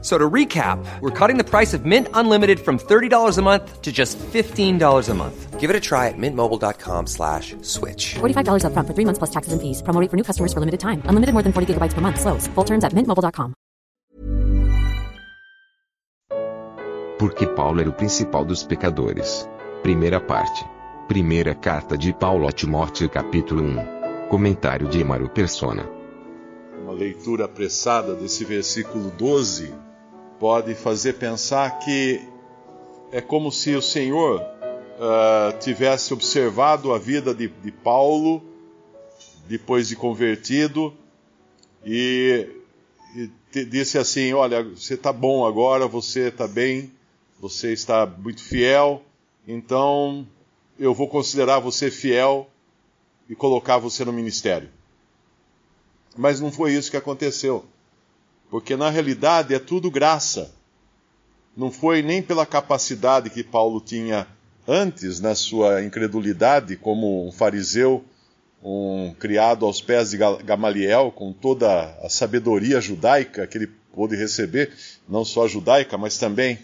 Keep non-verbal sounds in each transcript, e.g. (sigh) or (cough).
So to recap, we're cutting the price of Mint Unlimited from $30 a month to just $15 a month. Give it a try at mintmobile.com slash switch. $45 upfront for three months plus taxes and fees. Promo rate for new customers for limited time. Unlimited more than 40 gigabytes per month. Slows. Full terms at mintmobile.com. Porque Paulo era o principal dos pecadores. Primeira parte. Primeira carta de Paulo a Timóteo, capítulo 1. Comentário de Emaro Persona. Uma leitura apressada desse versículo 12 pode fazer pensar que é como se o Senhor ah, tivesse observado a vida de, de Paulo depois de convertido e, e disse assim: Olha, você está bom agora, você está bem, você está muito fiel, então eu vou considerar você fiel e colocar você no ministério. Mas não foi isso que aconteceu. Porque na realidade é tudo graça. Não foi nem pela capacidade que Paulo tinha antes na sua incredulidade, como um fariseu, um criado aos pés de Ga- Gamaliel, com toda a sabedoria judaica que ele pôde receber, não só judaica, mas também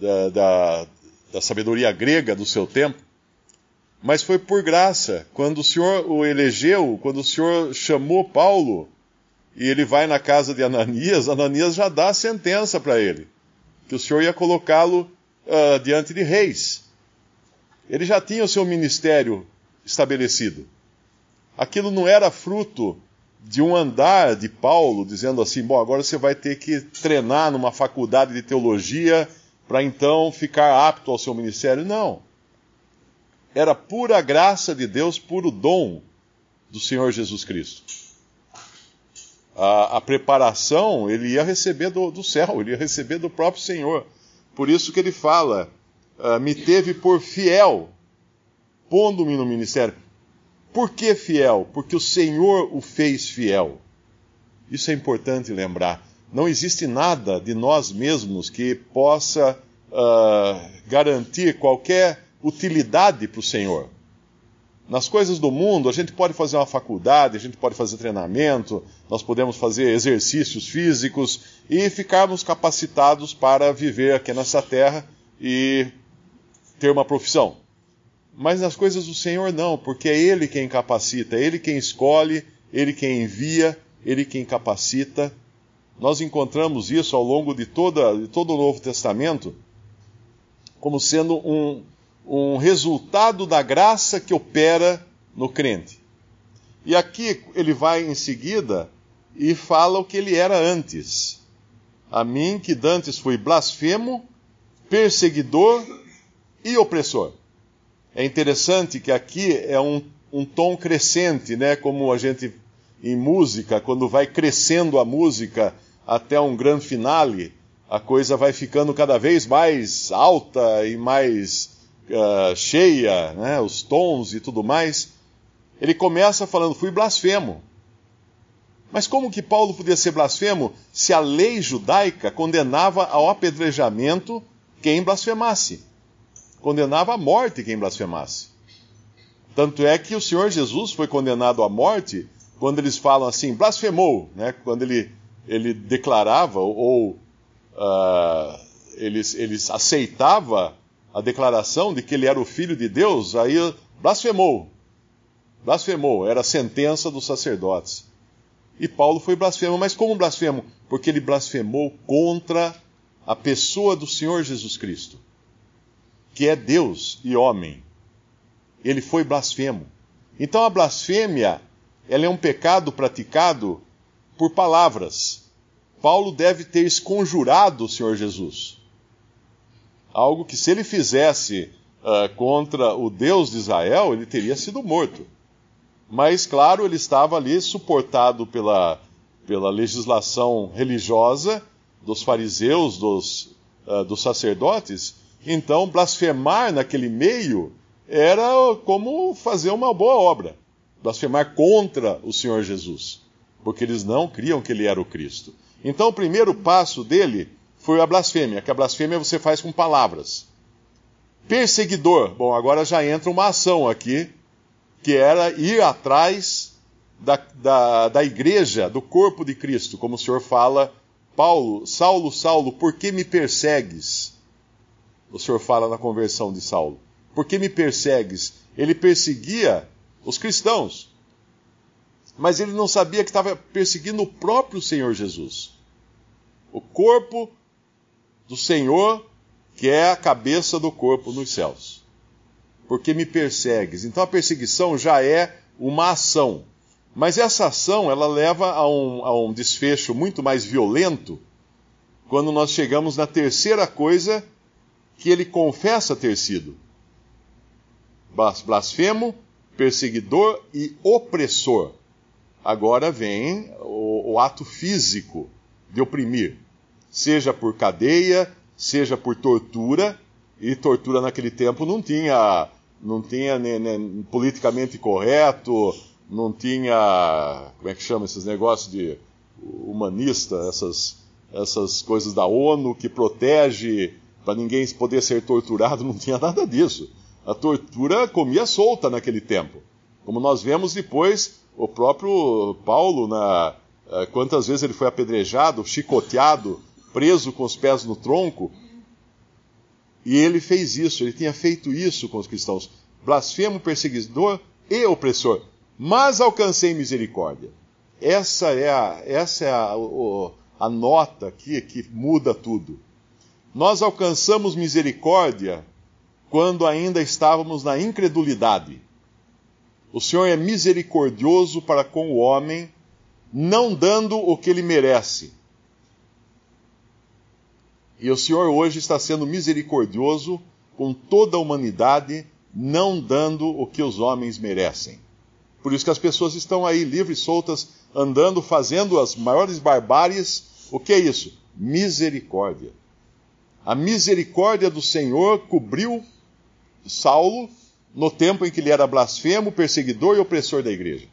da, da, da sabedoria grega do seu tempo. Mas foi por graça, quando o Senhor o elegeu, quando o Senhor chamou Paulo, e ele vai na casa de Ananias, Ananias já dá a sentença para ele, que o Senhor ia colocá-lo ah, diante de reis. Ele já tinha o seu ministério estabelecido. Aquilo não era fruto de um andar de Paulo dizendo assim: bom, agora você vai ter que treinar numa faculdade de teologia para então ficar apto ao seu ministério. Não. Era pura graça de Deus, puro dom do Senhor Jesus Cristo. A, a preparação ele ia receber do, do, céu, ele ia receber do próprio Senhor. Por isso que ele fala: ah, me teve por fiel, pondo-me no ministério. Por que fiel? Porque o Senhor o fez fiel. Isso é importante lembrar. Não existe nada de nós mesmos que possa uh, garantir qualquer utilidade para o Senhor. Nas coisas do mundo, a gente pode fazer uma faculdade, a gente pode fazer treinamento, nós podemos fazer exercícios físicos e ficarmos capacitados para viver aqui nessa terra e ter uma profissão. Mas nas coisas do Senhor não, porque é Ele quem capacita, é Ele quem escolhe, Ele quem envia, Ele quem capacita. Nós encontramos isso ao longo de, toda, de todo o Novo Testamento como sendo um, um resultado da graça que opera no crente. E aqui ele vai em seguida e fala o que ele era antes. A mim, que dantes fui blasfemo, perseguidor e opressor. É interessante que aqui é um, um tom crescente, né? Como a gente em música, quando vai crescendo a música até um grande finale, a coisa vai ficando cada vez mais alta e mais uh, cheia, né? Os tons e tudo mais. Ele começa falando: fui blasfemo. Mas como que Paulo podia ser blasfemo se a lei judaica condenava ao apedrejamento quem blasfemasse? condenava à morte quem blasfemasse. Tanto é que o Senhor Jesus foi condenado à morte quando eles falam assim, blasfemou, né? quando ele, ele declarava ou uh, eles, eles aceitava a declaração de que ele era o filho de Deus, aí blasfemou. Blasfemou, era a sentença dos sacerdotes. E Paulo foi blasfemo, mas como blasfemo? Porque ele blasfemou contra a pessoa do Senhor Jesus Cristo que é Deus e homem. Ele foi blasfemo. Então a blasfêmia, ela é um pecado praticado por palavras. Paulo deve ter esconjurado o Senhor Jesus. Algo que se ele fizesse uh, contra o Deus de Israel, ele teria sido morto. Mas, claro, ele estava ali suportado pela, pela legislação religiosa dos fariseus, dos, uh, dos sacerdotes, então, blasfemar naquele meio era como fazer uma boa obra. Blasfemar contra o Senhor Jesus. Porque eles não criam que ele era o Cristo. Então, o primeiro passo dele foi a blasfêmia, que a blasfêmia você faz com palavras. Perseguidor, bom, agora já entra uma ação aqui, que era ir atrás da, da, da igreja, do corpo de Cristo, como o Senhor fala, Paulo, Saulo, Saulo, por que me persegues? O Senhor fala na conversão de Saulo. Por que me persegues? Ele perseguia os cristãos, mas ele não sabia que estava perseguindo o próprio Senhor Jesus. O corpo do Senhor, que é a cabeça do corpo nos céus. Porque me persegues. Então a perseguição já é uma ação. Mas essa ação ela leva a um, a um desfecho muito mais violento quando nós chegamos na terceira coisa que ele confessa ter sido: blasfemo, perseguidor e opressor. Agora vem o, o ato físico de oprimir, seja por cadeia, seja por tortura, e tortura naquele tempo não tinha, não tinha nem, politicamente correto, não tinha, como é que chama esses negócios de humanista, essas, essas coisas da ONU que protege para ninguém poder ser torturado, (laughs) não tinha nada disso. A tortura comia solta naquele tempo. Como nós vemos depois, o próprio Paulo, na, eh, quantas vezes ele foi apedrejado, chicoteado, preso com os pés no tronco, e ele fez isso, ele tinha feito isso com os cristãos. Blasfemo, perseguidor e opressor mas alcancei misericórdia. Essa é a, essa é a, a nota aqui que muda tudo. Nós alcançamos misericórdia quando ainda estávamos na incredulidade. O Senhor é misericordioso para com o homem, não dando o que ele merece. E o Senhor hoje está sendo misericordioso com toda a humanidade, não dando o que os homens merecem. Por isso que as pessoas estão aí livres, soltas, andando, fazendo as maiores barbáries. O que é isso? Misericórdia. A misericórdia do Senhor cobriu Saulo no tempo em que ele era blasfemo, perseguidor e opressor da igreja.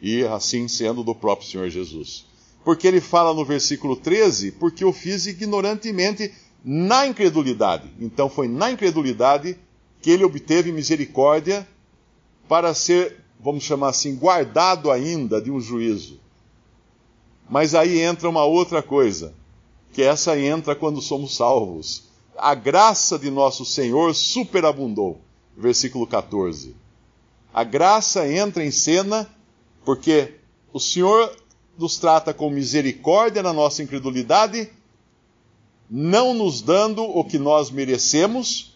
E assim sendo do próprio Senhor Jesus. Porque ele fala no versículo 13: Porque eu fiz ignorantemente na incredulidade. Então foi na incredulidade que ele obteve misericórdia para ser, vamos chamar assim, guardado ainda de um juízo. Mas aí entra uma outra coisa, que essa entra quando somos salvos. A graça de nosso Senhor superabundou. Versículo 14. A graça entra em cena porque o Senhor nos trata com misericórdia na nossa incredulidade, não nos dando o que nós merecemos,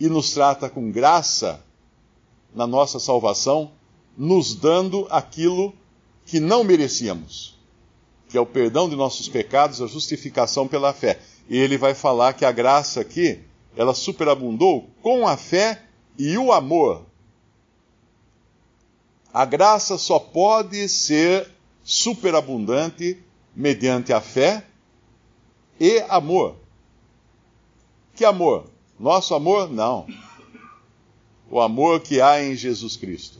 e nos trata com graça na nossa salvação, nos dando aquilo que não merecíamos, que é o perdão de nossos pecados, a justificação pela fé. E ele vai falar que a graça aqui, ela superabundou com a fé e o amor. A graça só pode ser superabundante mediante a fé e amor. Que amor? Nosso amor? Não o amor que há em Jesus Cristo.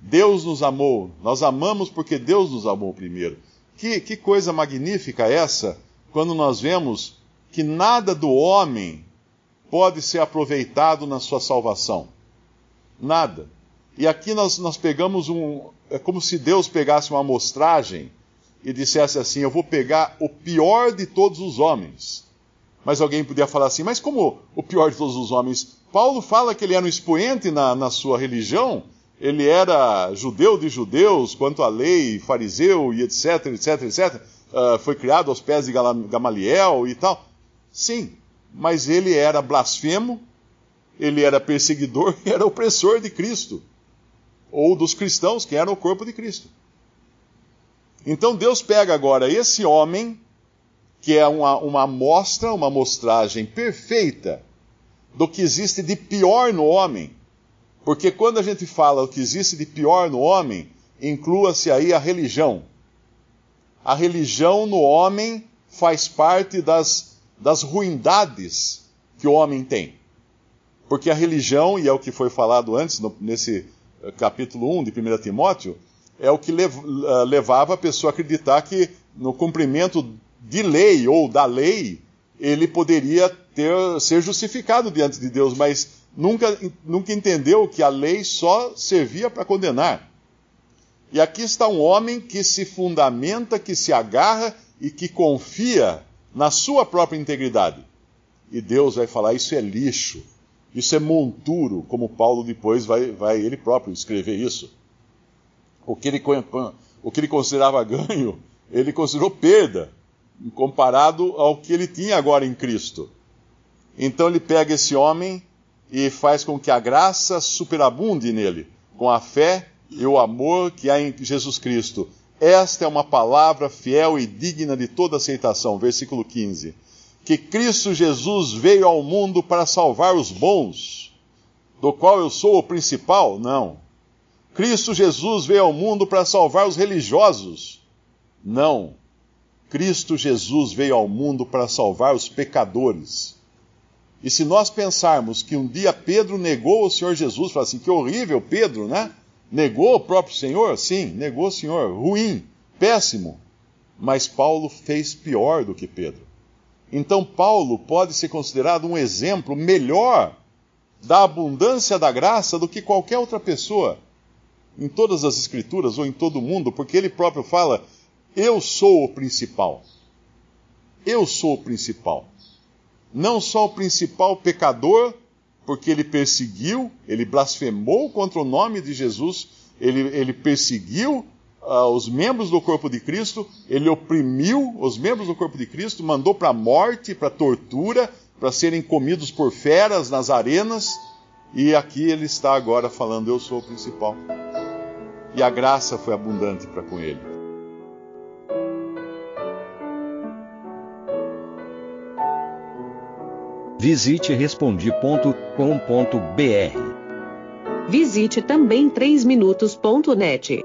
Deus nos amou, nós amamos porque Deus nos amou primeiro. Que, que coisa magnífica essa, quando nós vemos que nada do homem pode ser aproveitado na sua salvação. Nada. E aqui nós, nós pegamos um. É como se Deus pegasse uma amostragem e dissesse assim: Eu vou pegar o pior de todos os homens. Mas alguém podia falar assim: Mas como o pior de todos os homens? Paulo fala que ele era um expoente na, na sua religião, ele era judeu de judeus quanto à lei, fariseu e etc, etc, etc. Uh, foi criado aos pés de Gamaliel e tal. Sim, mas ele era blasfemo, ele era perseguidor e (laughs) era opressor de Cristo, ou dos cristãos que eram o corpo de Cristo. Então Deus pega agora esse homem, que é uma, uma amostra, uma amostragem perfeita do que existe de pior no homem. Porque quando a gente fala o que existe de pior no homem, inclua-se aí a religião. A religião no homem faz parte das, das ruindades que o homem tem. Porque a religião, e é o que foi falado antes, no, nesse capítulo 1 de 1 Timóteo, é o que levava a pessoa a acreditar que no cumprimento de lei ou da lei ele poderia ter, ser justificado diante de Deus, mas nunca, nunca entendeu que a lei só servia para condenar. E aqui está um homem que se fundamenta, que se agarra e que confia na sua própria integridade. E Deus vai falar: isso é lixo, isso é monturo, como Paulo depois vai, vai ele próprio escrever isso. O que, ele, o que ele considerava ganho, ele considerou perda, comparado ao que ele tinha agora em Cristo. Então ele pega esse homem e faz com que a graça superabunde nele, com a fé e o amor que há em Jesus Cristo. Esta é uma palavra fiel e digna de toda aceitação. Versículo 15. Que Cristo Jesus veio ao mundo para salvar os bons, do qual eu sou o principal? Não. Cristo Jesus veio ao mundo para salvar os religiosos? Não. Cristo Jesus veio ao mundo para salvar os pecadores. E se nós pensarmos que um dia Pedro negou o Senhor Jesus, fala assim, que horrível Pedro, né? Negou o próprio Senhor? Sim, negou o Senhor. Ruim, péssimo. Mas Paulo fez pior do que Pedro. Então Paulo pode ser considerado um exemplo melhor da abundância da graça do que qualquer outra pessoa em todas as escrituras ou em todo o mundo, porque ele próprio fala: Eu sou o principal. Eu sou o principal. Não só o principal pecador, porque ele perseguiu, ele blasfemou contra o nome de Jesus, ele, ele perseguiu uh, os membros do corpo de Cristo, ele oprimiu os membros do corpo de Cristo, mandou para a morte, para a tortura, para serem comidos por feras nas arenas, e aqui ele está agora falando: Eu sou o principal. E a graça foi abundante para com ele. Visite respondi.com.br. Visite também 3minutos.net.